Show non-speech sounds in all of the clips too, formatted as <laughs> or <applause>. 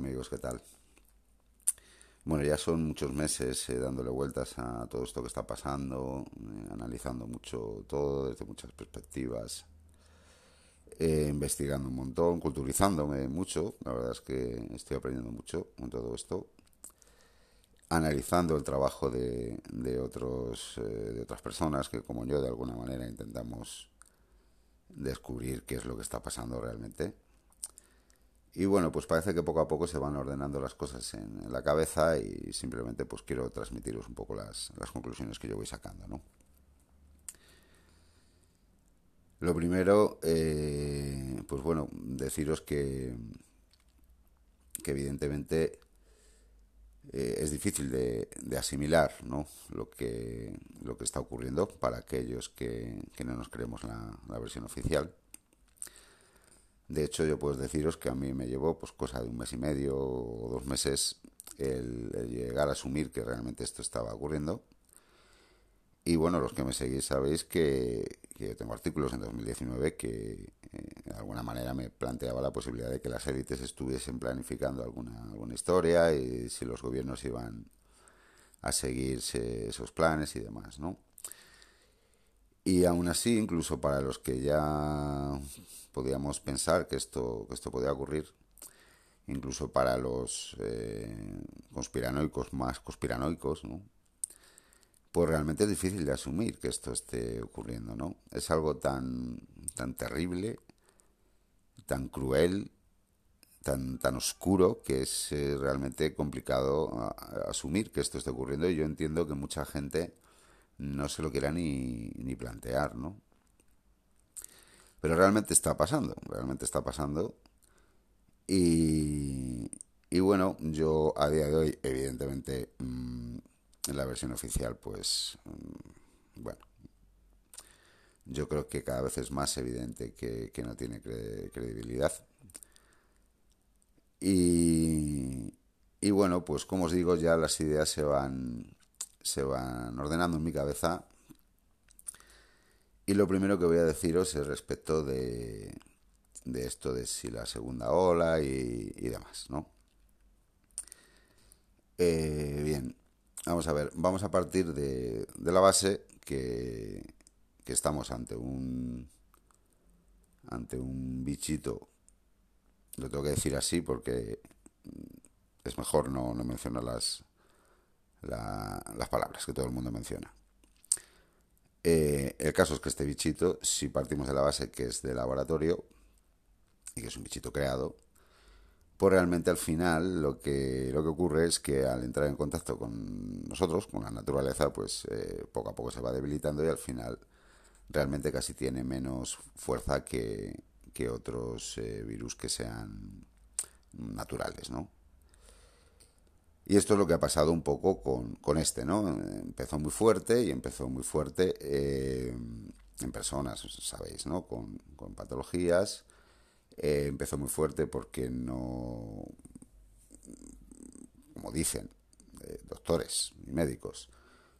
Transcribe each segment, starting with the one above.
amigos? ¿Qué tal? Bueno, ya son muchos meses eh, dándole vueltas a todo esto que está pasando, eh, analizando mucho todo desde muchas perspectivas, eh, investigando un montón, culturizándome mucho. La verdad es que estoy aprendiendo mucho con todo esto, analizando el trabajo de, de otros, de otras personas que, como yo, de alguna manera intentamos descubrir qué es lo que está pasando realmente. Y bueno, pues parece que poco a poco se van ordenando las cosas en, la cabeza y simplemente pues quiero transmitiros un poco las, las conclusiones que yo voy sacando, ¿no? Lo primero, eh, pues bueno, deciros que, que evidentemente eh, es difícil de, de, asimilar ¿no? lo, que, lo que está ocurriendo para aquellos que, que no nos creemos la, la versión oficial. De hecho, yo puedo deciros que a mí me llevó pues cosa de un mes y medio o dos meses el, llegar a asumir que realmente esto estaba ocurriendo. Y bueno, los que me seguís sabéis que, que tengo artículos en 2019 que eh, de alguna manera me planteaba la posibilidad de que las élites estuviesen planificando alguna, alguna historia y si los gobiernos iban a seguirse esos planes y demás, ¿no? Y aún así, incluso para los que ya podíamos pensar que esto, que esto podía ocurrir, incluso para los eh, conspiranoicos más conspiranoicos, ¿no? pues realmente es difícil de asumir que esto esté ocurriendo, ¿no? Es algo tan, tan terrible, tan cruel, tan, tan oscuro, que es eh, realmente complicado a, asumir que esto esté ocurriendo y yo entiendo que mucha gente no se lo quiera ni, ni plantear, ¿no? Pero realmente está pasando, realmente está pasando. Y, y bueno, yo a día de hoy, evidentemente, en la versión oficial, pues, mmm, bueno, yo creo que cada vez es más evidente que, que no tiene cre credibilidad. Y, y bueno, pues como os digo, ya las ideas se van se van ordenando en mi cabeza. Y lo primero que voy a deciros es respecto de, de esto de si la segunda ola y, y demás, ¿no? Eh, bien, vamos a ver, vamos a partir de, de la base que, que estamos ante un ante un bichito, lo tengo que decir así porque es mejor no, no mencionar las, la, las palabras que todo el mundo menciona. Eh, el caso es que este bichito, si partimos de la base que es de laboratorio y que es un bichito creado, pues realmente al final lo que, lo que ocurre es que al entrar en contacto con nosotros, con la naturaleza, pues eh, poco a poco se va debilitando y al final realmente casi tiene menos fuerza que, que otros eh, virus que sean naturales, ¿no? Y esto es lo que ha pasado un poco con, con este, ¿no? Empezó muy fuerte y empezó muy fuerte eh, en personas, sabéis, ¿no? Con, con patologías. Eh, empezó muy fuerte porque no, como dicen eh, doctores y médicos,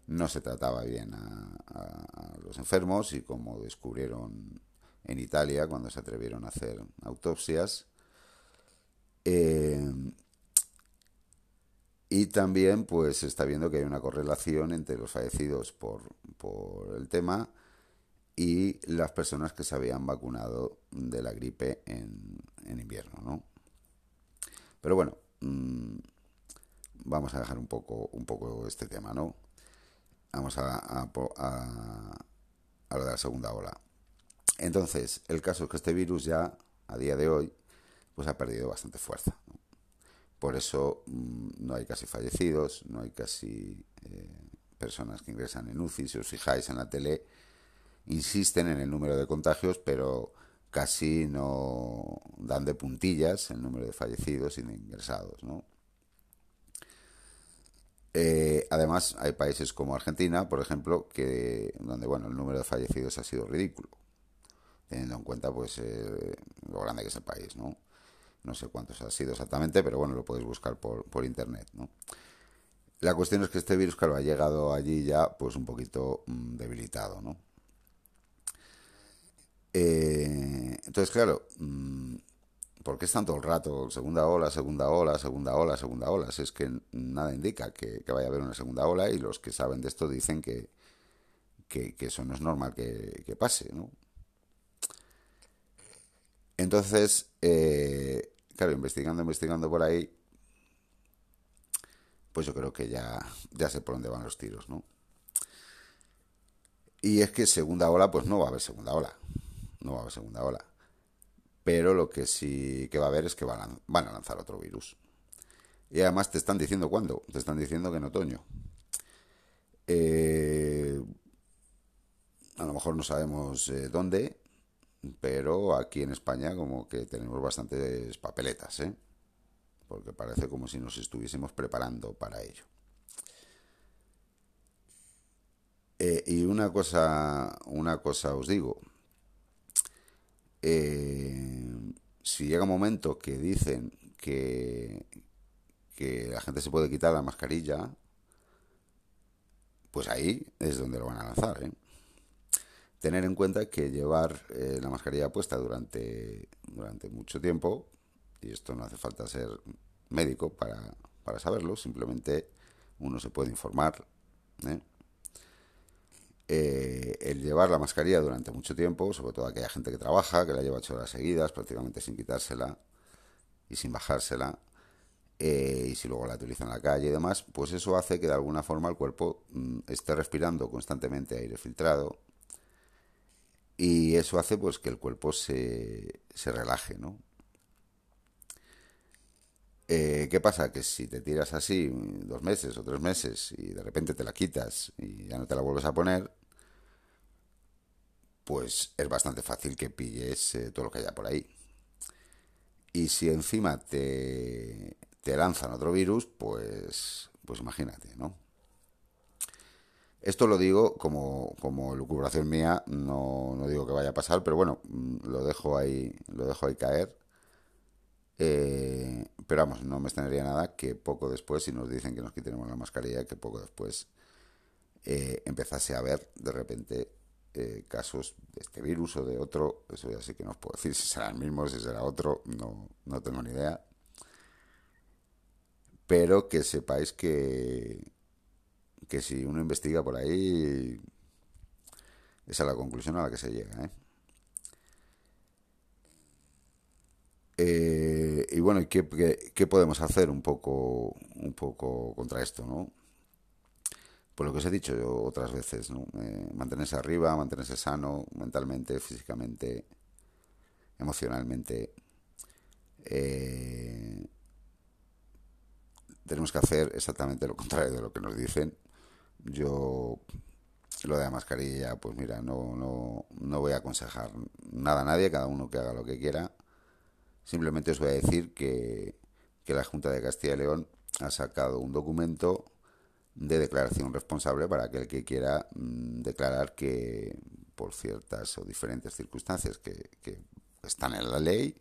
no se trataba bien a, los enfermos y como descubrieron en Italia cuando se atrevieron a hacer autopsias, y también pues se está viendo que hay una correlación entre los fallecidos por, por el tema y las personas que se habían vacunado de la gripe en, en invierno, ¿no? Pero bueno, mmm, vamos a dejar un poco, un poco este tema, ¿no? Vamos a, a, a, lo de la segunda ola. Entonces, el caso es que este virus ya, a día de hoy, pues ha perdido bastante fuerza. Por eso mmm, no hay casi fallecidos, no hay casi eh, personas que ingresan en UCI. Si os fijáis en la tele, insisten en el número de contagios, pero casi no dan de puntillas el número de fallecidos y de ingresados, ¿no? Eh, además, hay países como Argentina, por ejemplo, que donde bueno el número de fallecidos ha sido ridículo, teniendo en cuenta pues eh, lo grande que es el país, ¿no? No sé cuántos ha sido exactamente, pero bueno, lo podéis buscar por, por internet, ¿no? La cuestión es que este virus, claro, ha llegado allí ya pues un poquito mmm, debilitado, ¿no? Eh, entonces, claro, mmm, ¿Por qué están todo el rato? Segunda ola, segunda ola, segunda ola, segunda ola. Si es que nada indica que, vaya a haber una segunda ola y los que saben de esto dicen que, que, eso no es normal que, pase, ¿no? Entonces, eh, claro, investigando, investigando por ahí, pues yo creo que ya, ya sé por dónde van los tiros, ¿no? Y es que segunda ola, pues no va a haber segunda ola. No va a haber segunda ola pero lo que sí que va a haber es que van a, lanzar otro virus. Y además te están diciendo cuándo, te están diciendo que en otoño. Eh, a lo mejor no sabemos eh, dónde, pero aquí en España como que tenemos bastantes papeletas, ¿eh? porque parece como si nos estuviésemos preparando para ello. y una cosa, una cosa os digo, eh, si llega un momento que dicen que, que la gente se puede quitar la mascarilla, pues ahí es donde lo van a lanzar. ¿eh? Tener en cuenta que llevar eh, la mascarilla puesta durante, durante mucho tiempo, y esto no hace falta ser médico para, para saberlo, simplemente uno se puede informar. ¿eh? Eh, el llevar la mascarilla durante mucho tiempo, sobre todo aquella gente que trabaja, que la lleva ocho horas seguidas, prácticamente sin quitársela y sin bajársela, y si luego la utiliza en la calle y demás, pues eso hace que de alguna forma el cuerpo mm, esté respirando constantemente aire filtrado y eso hace pues que el cuerpo se, se relaje, ¿no? Eh, ¿Qué pasa? Que si te tiras así dos meses o tres meses y de repente te la quitas y ya no te la vuelves a poner, pues es bastante fácil que pilles eh, todo lo que haya por ahí. Y si encima te, te lanzan otro virus, pues, pues imagínate, ¿no? Esto lo digo como, como lucubración mía, no, no, digo que vaya a pasar, pero bueno, mm, lo dejo ahí, lo dejo ahí caer. Eh, pero vamos, no me extrañaría nada que poco después, si nos dicen que nos quitemos la mascarilla, que poco después eh, empezase a ver de repente eh, casos de este virus o de otro, eso ya sí que no os puedo <laughs> decir si será el mismo, si será otro, no, no tengo ni idea. Pero que sepáis que, que si uno investiga por ahí, esa es la conclusión a la que se llega. ¿eh? Eh, y bueno, ¿qué, qué, podemos hacer un poco, un poco contra esto? ¿no? por lo que os he dicho yo otras veces, ¿no? Eh, mantenerse arriba, mantenerse sano mentalmente, físicamente, emocionalmente. Eh, tenemos que hacer exactamente lo contrario de lo que nos dicen. Yo lo de la mascarilla, pues mira, no, no, no voy a aconsejar nada a nadie, cada uno que haga lo que quiera. Simplemente os voy a decir que, que la Junta de Castilla y León ha sacado un documento de declaración responsable para aquel que quiera mm, declarar que por ciertas o diferentes circunstancias que, están en la ley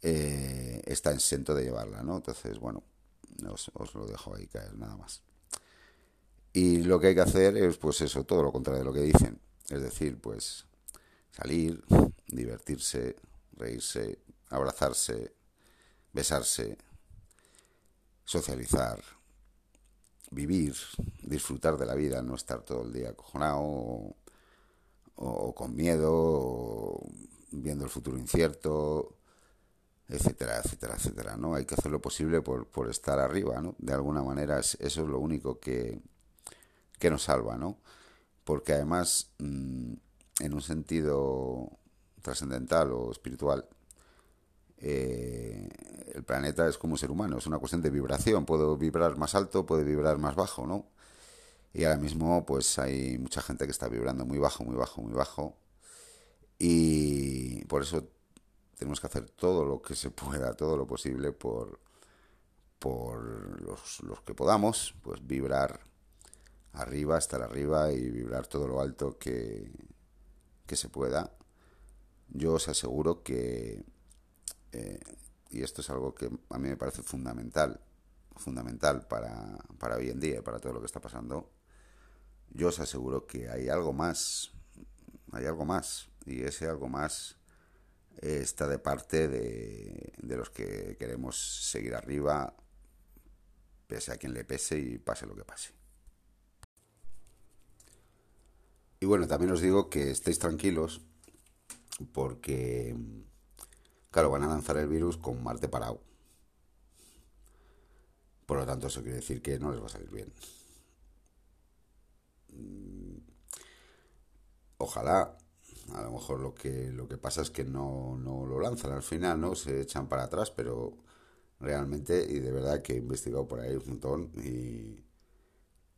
eh, está exento de llevarla, ¿no? Entonces, bueno, os, lo dejo ahí caer nada más. Y lo que hay que hacer es, pues eso, todo lo contrario de lo que dicen. Es decir, pues salir, divertirse, reírse, abrazarse, besarse, socializar, vivir, disfrutar de la vida, no estar todo el día acojonado o, con miedo, o viendo el futuro incierto, etcétera, etcétera, etcétera, ¿no? Hay que hacer lo posible por, por estar arriba, ¿no? De alguna manera eso es lo único que, que nos salva, ¿no? Porque además, mm, en un sentido trascendental o espiritual, eh, el planeta es como un ser humano, es una cuestión de vibración, puedo vibrar más alto, puede vibrar más bajo, ¿no? Y ahora mismo pues hay mucha gente que está vibrando muy bajo, muy bajo, muy bajo. Y por eso tenemos que hacer todo lo que se pueda, todo lo posible por, por los, los que podamos, pues vibrar arriba, estar arriba y vibrar todo lo alto que, que se pueda. Yo os aseguro que eh, y esto es algo que a mí me parece fundamental, fundamental para, para hoy en día y para todo lo que está pasando, yo os aseguro que hay algo más, hay algo más, y ese algo más está de parte de, de los que queremos seguir arriba, pese a quien le pese y pase lo que pase. Y bueno, también os digo que estéis tranquilos porque, claro, van a lanzar el virus con Marte parado. Por lo tanto, eso quiere decir que no les va a salir bien. Mm, ojalá, a lo mejor lo que, lo que pasa es que no, no lo lanzan al final, ¿no? Se echan para atrás, pero realmente, y de verdad que he investigado por ahí un montón y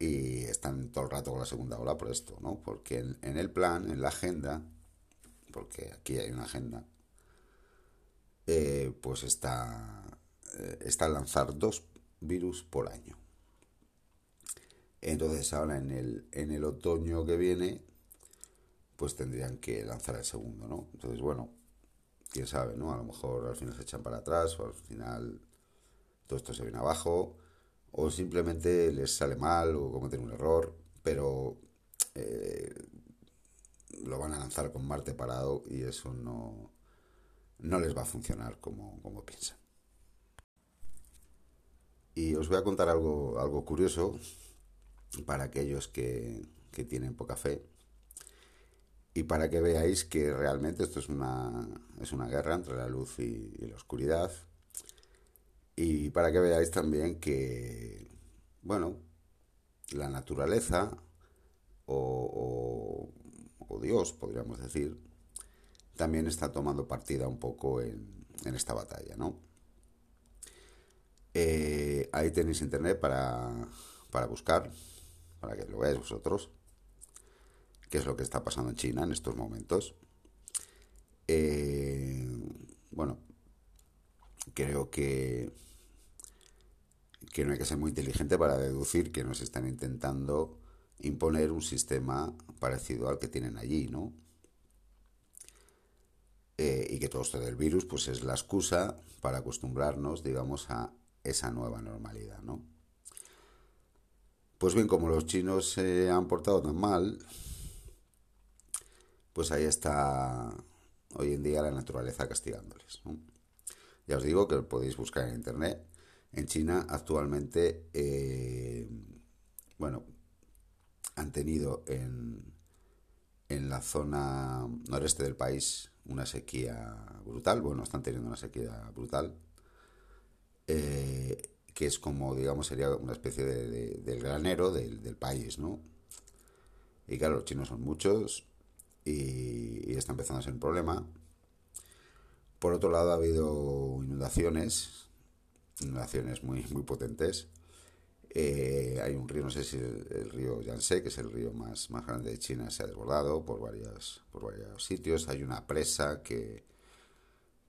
y están todo el rato con la segunda ola por esto, ¿no? Porque en, el plan, en la agenda, porque aquí hay una agenda, eh, pues está, eh, está lanzar dos virus por año. Entonces ahora en el, en el otoño que viene, pues tendrían que lanzar el segundo, ¿no? Entonces, bueno, quién sabe, ¿no? A lo mejor al final se echan para atrás o al final todo esto se viene abajo o simplemente les sale mal o cometen un error, pero eh, lo van a lanzar con Marte parado y eso no, no les va a funcionar como, como piensan. Y os voy a contar algo, algo curioso para aquellos que, que tienen poca fe y para que veáis que realmente esto es una, es una guerra entre la luz y la oscuridad y para que veáis también que, bueno, la naturaleza o, Dios, podríamos decir, también está tomando partida un poco en, esta batalla, ¿no? Eh, ahí tenéis internet para, para buscar, para que lo veáis vosotros, qué es lo que está pasando en China en estos momentos. Eh, bueno, creo que que no hay que ser muy inteligente para deducir que nos están intentando imponer un sistema parecido al que tienen allí, ¿no? Eh, y que todo esto del virus pues es la excusa para acostumbrarnos, digamos, a esa nueva normalidad, ¿no? Pues bien, como los chinos se han portado tan mal, pues ahí está hoy en día la naturaleza castigándoles. Ya os digo que lo podéis buscar en internet en China actualmente, eh, bueno, han tenido en, en la zona noreste del país una sequía brutal, bueno, están teniendo una sequía brutal, eh, que es como, digamos, sería una especie de, del granero del, del, país, ¿no? Y claro, los chinos son muchos y, y está empezando a ser un problema. Por otro lado, ha habido inundaciones inundaciones muy, muy potentes. Eh, hay un río, no sé si el, río Yangtze, que es el río más, más grande de China, se ha desbordado por, varias, por varios sitios. Hay una presa que,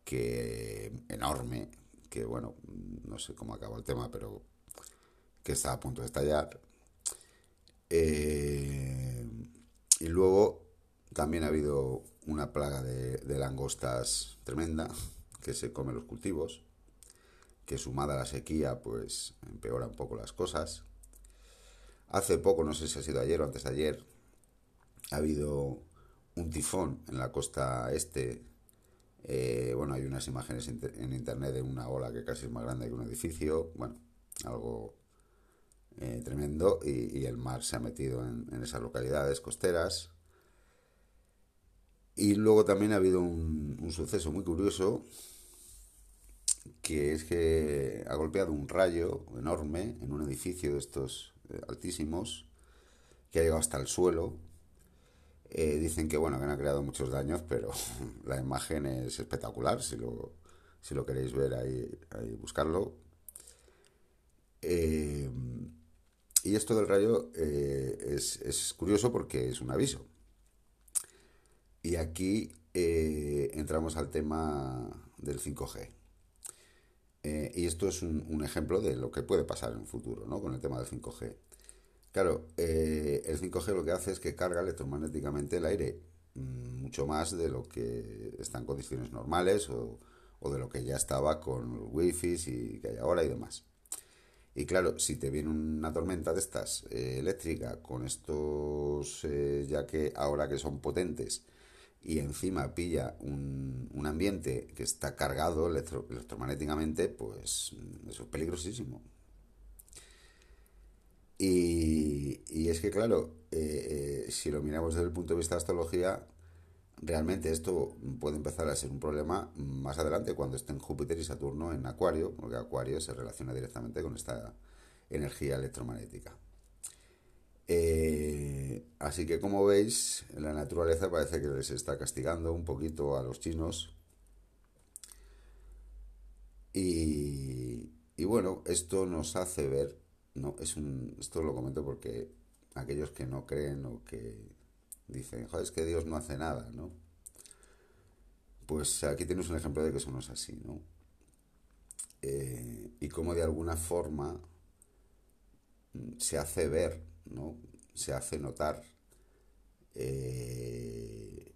que enorme, que bueno, no sé cómo acabó el tema, pero que está a punto de estallar. Eh, y luego también ha habido una plaga de, de langostas tremenda que se come los cultivos que sumada a la sequía pues empeora un poco las cosas. Hace poco, no sé si ha sido ayer o antes de ayer, ha habido un tifón en la costa este. Eh, bueno, hay unas imágenes en internet de una ola que casi es más grande que un edificio. Bueno, algo eh, tremendo. Y, el mar se ha metido en, esas localidades costeras. Y luego también ha habido un, un suceso muy curioso que es que ha golpeado un rayo enorme en un edificio de estos eh, altísimos que ha llegado hasta el suelo. Eh, dicen que bueno que no ha creado muchos daños, pero <laughs> la imagen es espectacular. Si lo, si lo queréis ver ahí, ahí buscarlo. Eh, y esto del rayo es, es, curioso porque es un aviso. Y aquí entramos al tema del 5G. Eh, y esto es un, ejemplo de lo que puede pasar en un futuro, ¿no? Con el tema del 5G. Claro, eh, el 5G lo que hace es que carga electromagnéticamente el aire mm, mucho más de lo que está en condiciones normales o, de lo que ya estaba con los wifi y que hay ahora y demás. Y claro, si te viene una tormenta de estas eh, eléctrica con estos, ya que ahora que son potentes y encima pilla un, un ambiente que está cargado electromagnéticamente, pues eso es peligrosísimo. Y, y es que, claro, eh, eh, si lo miramos desde el punto de vista de astrología, realmente esto puede empezar a ser un problema más adelante cuando estén Júpiter y Saturno en Acuario, porque Acuario se relaciona directamente con esta energía electromagnética. Eh, así que como veis, la naturaleza parece que les está castigando un poquito a los chinos. Y, y bueno, esto nos hace ver, no, es un, esto lo comento porque aquellos que no creen o que dicen, joder, es que Dios no hace nada, ¿no? Pues aquí tienes un ejemplo de que eso no es así, ¿no? Eh, y como de alguna forma mm, se hace ver, ¿no? Se hace notar e,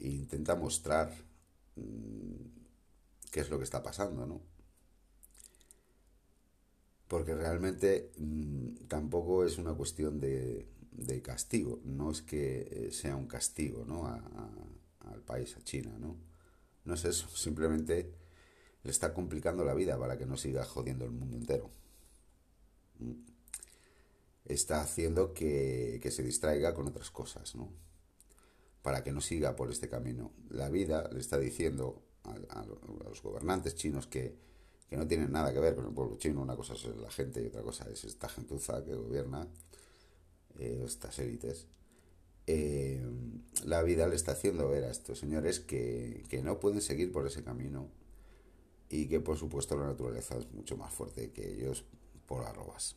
intenta mostrar mm, qué es lo que está pasando, ¿no? Porque realmente tampoco es una cuestión de, de castigo, no es que eh, sea un castigo ¿no? al país, a China, ¿no? No es eso, <laughs> simplemente le está complicando la vida para que no siga jodiendo el mundo entero. Mm. Está haciendo que, que se distraiga con otras cosas, ¿no? Para que no siga por este camino. La vida le está diciendo a, los gobernantes chinos que, que no tienen nada que ver con el pueblo chino. Una cosa es la gente y otra cosa es esta gentuza que gobierna eh, estas élites, eh, la vida le está haciendo ver a estos señores que, que, no pueden seguir por ese camino y que por supuesto la naturaleza es mucho más fuerte que ellos por arrobas.